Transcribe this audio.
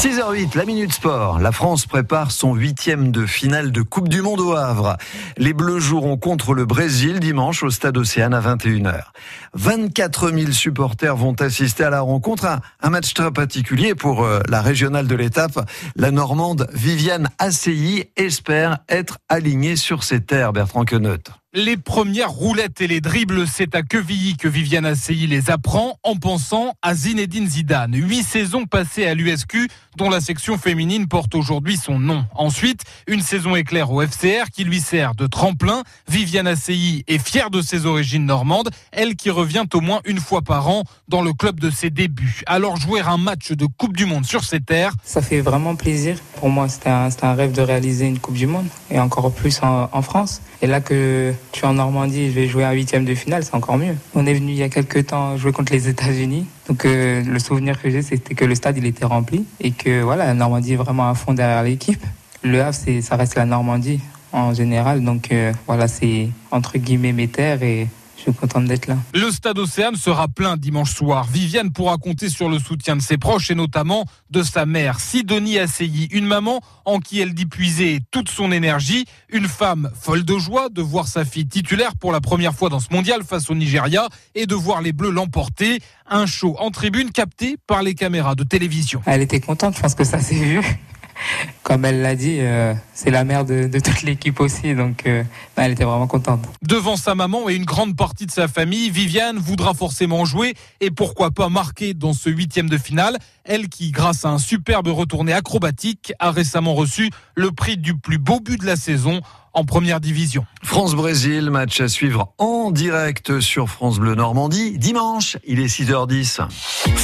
6h08, la Minute Sport. La France prépare son huitième de finale de Coupe du Monde au Havre. Les Bleus joueront contre le Brésil dimanche au Stade Océane à 21h. 24 000 supporters vont assister à la rencontre. Un, match très particulier pour euh, la régionale de l'étape. La Normande Viviane Assey espère être alignée sur ses terres, Bertrand Queneut. Les premières roulettes et les dribbles, c'est à Quevilly que Viviane Assey les apprend en pensant à Zinedine Zidane. Huit saisons passées à l'USQ, dont la section féminine porte aujourd'hui son nom. Ensuite, une saison éclair au FCR qui lui sert de tremplin. Viviane Assey est fière de ses origines normandes, elle qui revient au moins une fois par an dans le club de ses débuts. Alors jouer un match de Coupe du Monde sur ses terres. Ça fait vraiment plaisir. Pour moi, c'était un, rêve de réaliser une Coupe du Monde et encore plus en France. Et là que je suis en Normandie, je vais jouer un huitième de finale, c'est encore mieux. On est venu il y a quelques temps jouer contre les États-Unis. Donc euh, le souvenir que j'ai, c'était que le stade il était rempli et que voilà, la Normandie est vraiment à fond derrière l'équipe. Le Havre, ça reste la Normandie en général. Donc euh, voilà, c'est entre guillemets mes terres et je suis contente d'être là. Le stade Océane sera plein dimanche soir. Viviane pourra compter sur le soutien de ses proches et notamment de sa mère, Sidonie Asseyi, une maman en qui elle dit puiser toute son énergie, une femme folle de joie de voir sa fille titulaire pour la première fois dans ce mondial face au Nigeria et de voir les Bleus l'emporter. Un show en tribune capté par les caméras de télévision. Elle était contente, je pense que ça s'est vu comme elle l'a dit, euh, c'est la mère de, de toute l'équipe aussi, donc euh, bah, elle était vraiment contente. Devant sa maman et une grande partie de sa famille, Viviane voudra forcément jouer et pourquoi pas marquer dans ce huitième de finale. Elle qui, grâce à un superbe retourné acrobatique, a récemment reçu le prix du plus beau but de la saison en première division. France-Brésil, match à suivre en direct sur France Bleu Normandie. Dimanche, il est 6h10.